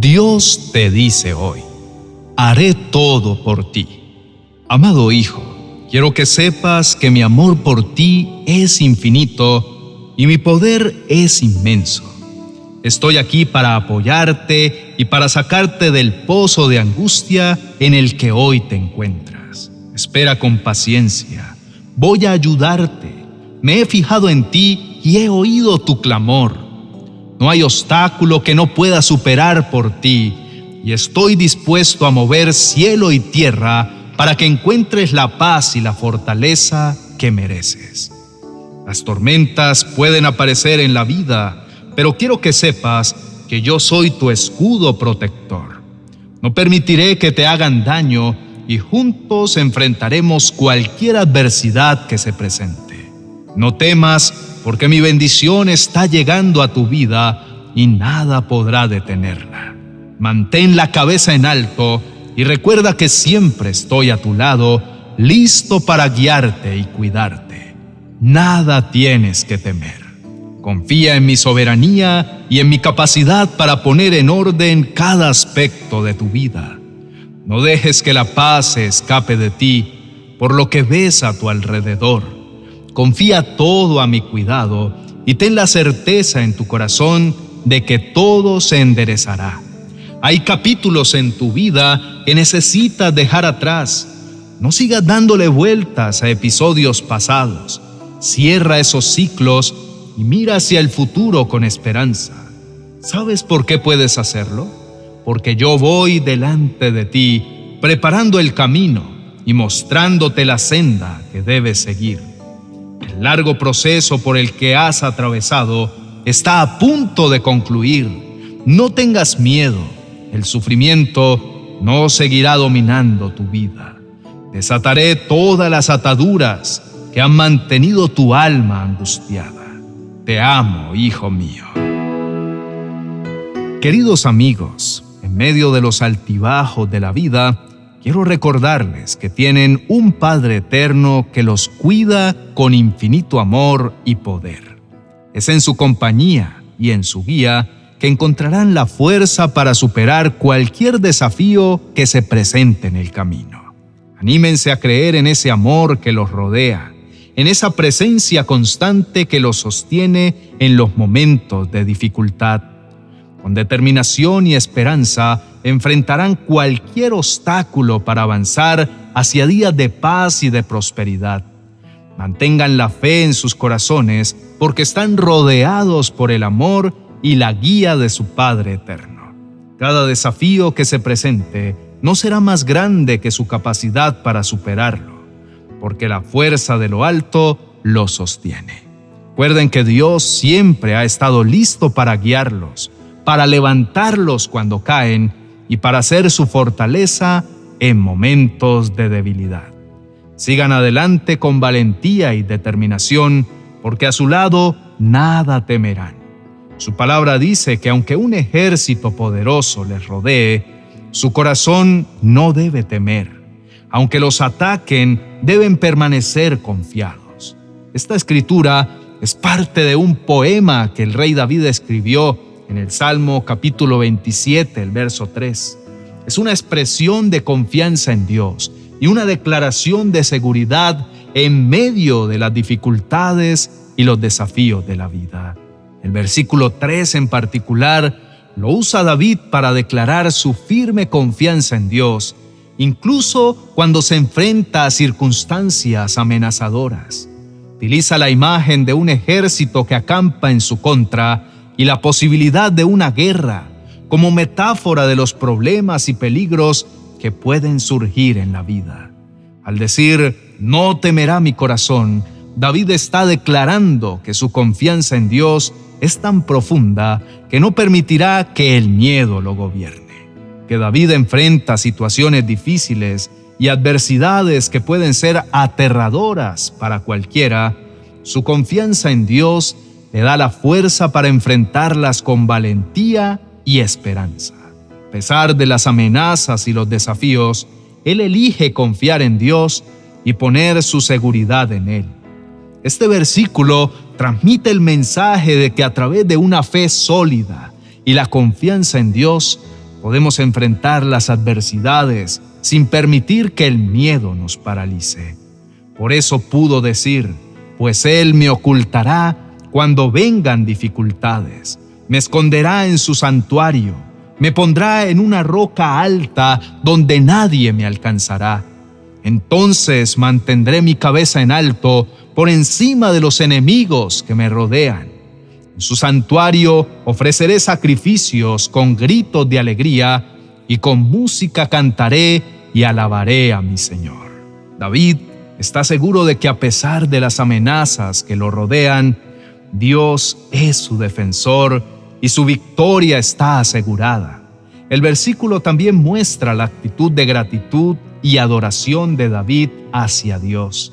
Dios te dice hoy, haré todo por ti. Amado Hijo, quiero que sepas que mi amor por ti es infinito y mi poder es inmenso. Estoy aquí para apoyarte y para sacarte del pozo de angustia en el que hoy te encuentras. Espera con paciencia. Voy a ayudarte. Me he fijado en ti y he oído tu clamor. No hay obstáculo que no pueda superar por ti y estoy dispuesto a mover cielo y tierra para que encuentres la paz y la fortaleza que mereces. Las tormentas pueden aparecer en la vida, pero quiero que sepas que yo soy tu escudo protector. No permitiré que te hagan daño y juntos enfrentaremos cualquier adversidad que se presente. No temas, porque mi bendición está llegando a tu vida y nada podrá detenerla. Mantén la cabeza en alto y recuerda que siempre estoy a tu lado, listo para guiarte y cuidarte. Nada tienes que temer. Confía en mi soberanía y en mi capacidad para poner en orden cada aspecto de tu vida. No dejes que la paz se escape de ti por lo que ves a tu alrededor. Confía todo a mi cuidado y ten la certeza en tu corazón de que todo se enderezará. Hay capítulos en tu vida que necesitas dejar atrás. No sigas dándole vueltas a episodios pasados. Cierra esos ciclos y mira hacia el futuro con esperanza. ¿Sabes por qué puedes hacerlo? Porque yo voy delante de ti, preparando el camino y mostrándote la senda que debes seguir. El largo proceso por el que has atravesado está a punto de concluir. No tengas miedo, el sufrimiento no seguirá dominando tu vida. Desataré todas las ataduras que han mantenido tu alma angustiada. Te amo, hijo mío. Queridos amigos, en medio de los altibajos de la vida, quiero recordarles que tienen un Padre eterno que los cuida con infinito amor y poder. Es en su compañía y en su guía que encontrarán la fuerza para superar cualquier desafío que se presente en el camino. Anímense a creer en ese amor que los rodea en esa presencia constante que los sostiene en los momentos de dificultad. Con determinación y esperanza enfrentarán cualquier obstáculo para avanzar hacia días de paz y de prosperidad. Mantengan la fe en sus corazones porque están rodeados por el amor y la guía de su Padre eterno. Cada desafío que se presente no será más grande que su capacidad para superarlo porque la fuerza de lo alto lo sostiene. Recuerden que Dios siempre ha estado listo para guiarlos, para levantarlos cuando caen y para ser su fortaleza en momentos de debilidad. Sigan adelante con valentía y determinación, porque a su lado nada temerán. Su palabra dice que aunque un ejército poderoso les rodee, su corazón no debe temer aunque los ataquen, deben permanecer confiados. Esta escritura es parte de un poema que el rey David escribió en el Salmo capítulo 27, el verso 3. Es una expresión de confianza en Dios y una declaración de seguridad en medio de las dificultades y los desafíos de la vida. El versículo 3 en particular lo usa David para declarar su firme confianza en Dios incluso cuando se enfrenta a circunstancias amenazadoras. Utiliza la imagen de un ejército que acampa en su contra y la posibilidad de una guerra como metáfora de los problemas y peligros que pueden surgir en la vida. Al decir, no temerá mi corazón, David está declarando que su confianza en Dios es tan profunda que no permitirá que el miedo lo gobierne que David enfrenta situaciones difíciles y adversidades que pueden ser aterradoras para cualquiera, su confianza en Dios le da la fuerza para enfrentarlas con valentía y esperanza. A pesar de las amenazas y los desafíos, él elige confiar en Dios y poner su seguridad en Él. Este versículo transmite el mensaje de que a través de una fe sólida y la confianza en Dios, podemos enfrentar las adversidades sin permitir que el miedo nos paralice. Por eso pudo decir, pues Él me ocultará cuando vengan dificultades, me esconderá en su santuario, me pondrá en una roca alta donde nadie me alcanzará. Entonces mantendré mi cabeza en alto por encima de los enemigos que me rodean. En su santuario ofreceré sacrificios con gritos de alegría y con música cantaré y alabaré a mi Señor. David está seguro de que a pesar de las amenazas que lo rodean, Dios es su defensor y su victoria está asegurada. El versículo también muestra la actitud de gratitud y adoración de David hacia Dios,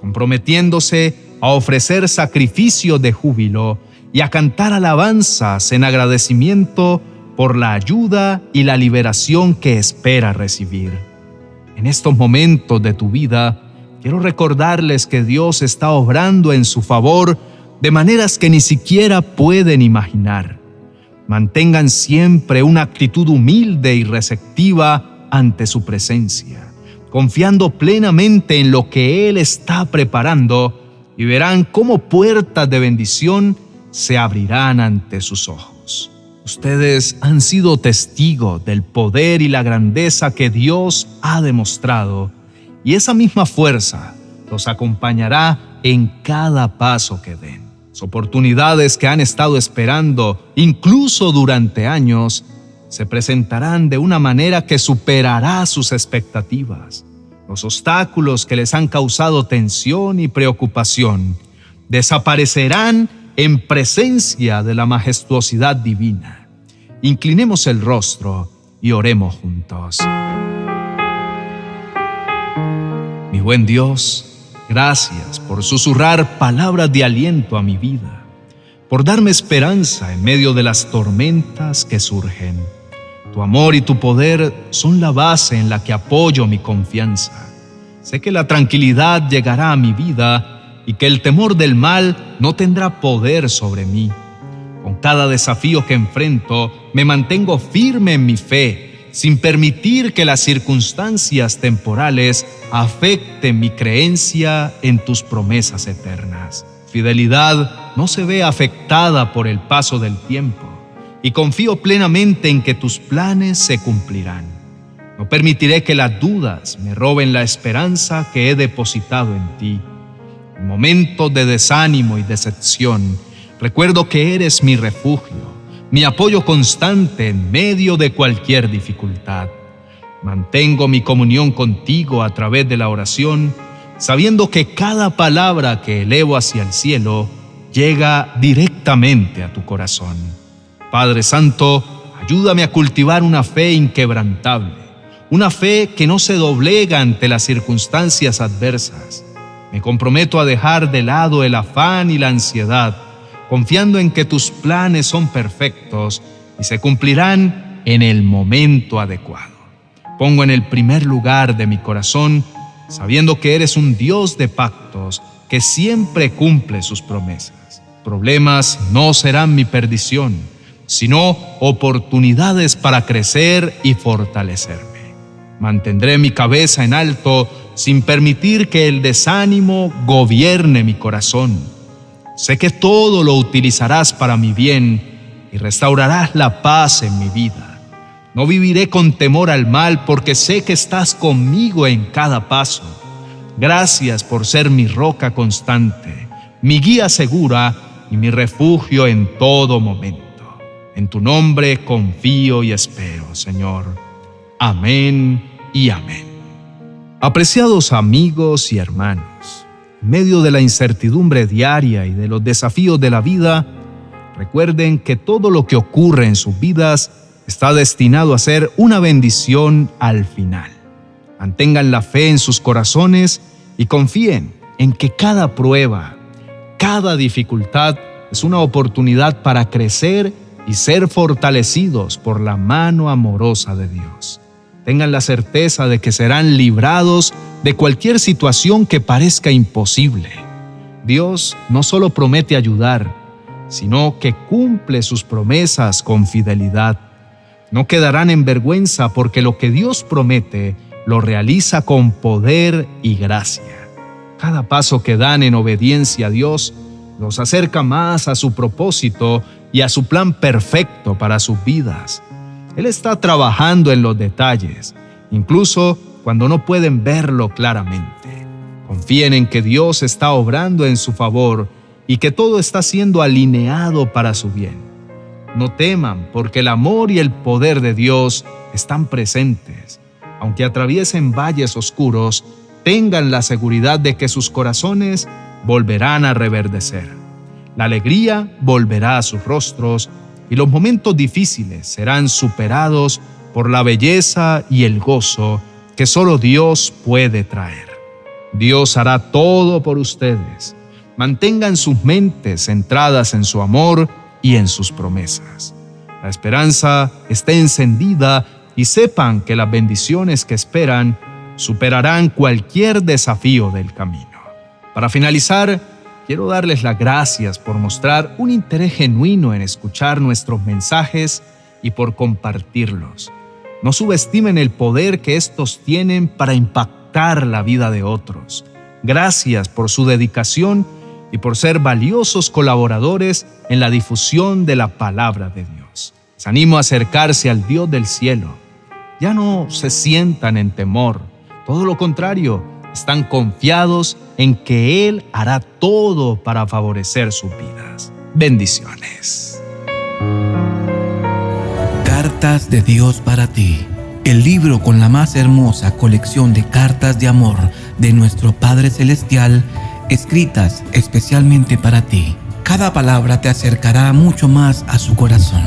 comprometiéndose a ofrecer sacrificio de júbilo y a cantar alabanzas en agradecimiento por la ayuda y la liberación que espera recibir. En estos momentos de tu vida, quiero recordarles que Dios está obrando en su favor de maneras que ni siquiera pueden imaginar. Mantengan siempre una actitud humilde y receptiva ante su presencia, confiando plenamente en lo que Él está preparando y verán cómo puertas de bendición se abrirán ante sus ojos. Ustedes han sido testigos del poder y la grandeza que Dios ha demostrado y esa misma fuerza los acompañará en cada paso que den oportunidades que han estado esperando, incluso durante años, se presentarán de una manera que superará sus expectativas. Los obstáculos que les han causado tensión y preocupación desaparecerán en presencia de la majestuosidad divina. Inclinemos el rostro y oremos juntos. Mi buen Dios, Gracias por susurrar palabras de aliento a mi vida, por darme esperanza en medio de las tormentas que surgen. Tu amor y tu poder son la base en la que apoyo mi confianza. Sé que la tranquilidad llegará a mi vida y que el temor del mal no tendrá poder sobre mí. Con cada desafío que enfrento, me mantengo firme en mi fe sin permitir que las circunstancias temporales afecten mi creencia en tus promesas eternas. Fidelidad no se ve afectada por el paso del tiempo y confío plenamente en que tus planes se cumplirán. No permitiré que las dudas me roben la esperanza que he depositado en ti. En momentos de desánimo y decepción, recuerdo que eres mi refugio mi apoyo constante en medio de cualquier dificultad. Mantengo mi comunión contigo a través de la oración, sabiendo que cada palabra que elevo hacia el cielo llega directamente a tu corazón. Padre Santo, ayúdame a cultivar una fe inquebrantable, una fe que no se doblega ante las circunstancias adversas. Me comprometo a dejar de lado el afán y la ansiedad confiando en que tus planes son perfectos y se cumplirán en el momento adecuado. Pongo en el primer lugar de mi corazón, sabiendo que eres un Dios de pactos que siempre cumple sus promesas. Problemas no serán mi perdición, sino oportunidades para crecer y fortalecerme. Mantendré mi cabeza en alto sin permitir que el desánimo gobierne mi corazón Sé que todo lo utilizarás para mi bien y restaurarás la paz en mi vida. No viviré con temor al mal porque sé que estás conmigo en cada paso. Gracias por ser mi roca constante, mi guía segura y mi refugio en todo momento. En tu nombre confío y espero, Señor. Amén y amén. Apreciados amigos y hermanos, medio de la incertidumbre diaria y de los desafíos de la vida, recuerden que todo lo que ocurre en sus vidas está destinado a ser una bendición al final. Mantengan la fe en sus corazones y confíen en que cada prueba, cada dificultad es una oportunidad para crecer y ser fortalecidos por la mano amorosa de Dios tengan la certeza de que serán librados de cualquier situación que parezca imposible. Dios no solo promete ayudar, sino que cumple sus promesas con fidelidad. No quedarán en vergüenza porque lo que Dios promete lo realiza con poder y gracia. Cada paso que dan en obediencia a Dios los acerca más a su propósito y a su plan perfecto para sus vidas. Él está trabajando en los detalles, incluso cuando no pueden verlo claramente. Confíen en que Dios está obrando en su favor y que todo está siendo alineado para su bien. No teman, porque el amor y el poder de Dios están presentes. Aunque atraviesen valles oscuros, tengan la seguridad de que sus corazones volverán a reverdecer. La alegría volverá a sus rostros y los momentos difíciles serán superados por la belleza y el gozo que solo Dios puede traer. Dios hará todo por ustedes. Mantengan sus mentes centradas en su amor y en sus promesas. La esperanza esté encendida y sepan que las bendiciones que esperan superarán cualquier desafío del camino. Para finalizar, quiero darles las gracias por mostrar un interés genuino en escuchar nuestros mensajes y por compartirlos. No subestimen el poder que estos tienen para impactar la vida de otros. Gracias por su dedicación y por ser valiosos colaboradores en la difusión de la palabra de Dios. Les animo a acercarse al Dios del cielo. Ya no se sientan en temor, todo lo contrario, están confiados en que Él hará todo para favorecer sus vidas. Bendiciones. Cartas de Dios para ti. El libro con la más hermosa colección de cartas de amor de nuestro Padre Celestial, escritas especialmente para ti. Cada palabra te acercará mucho más a su corazón.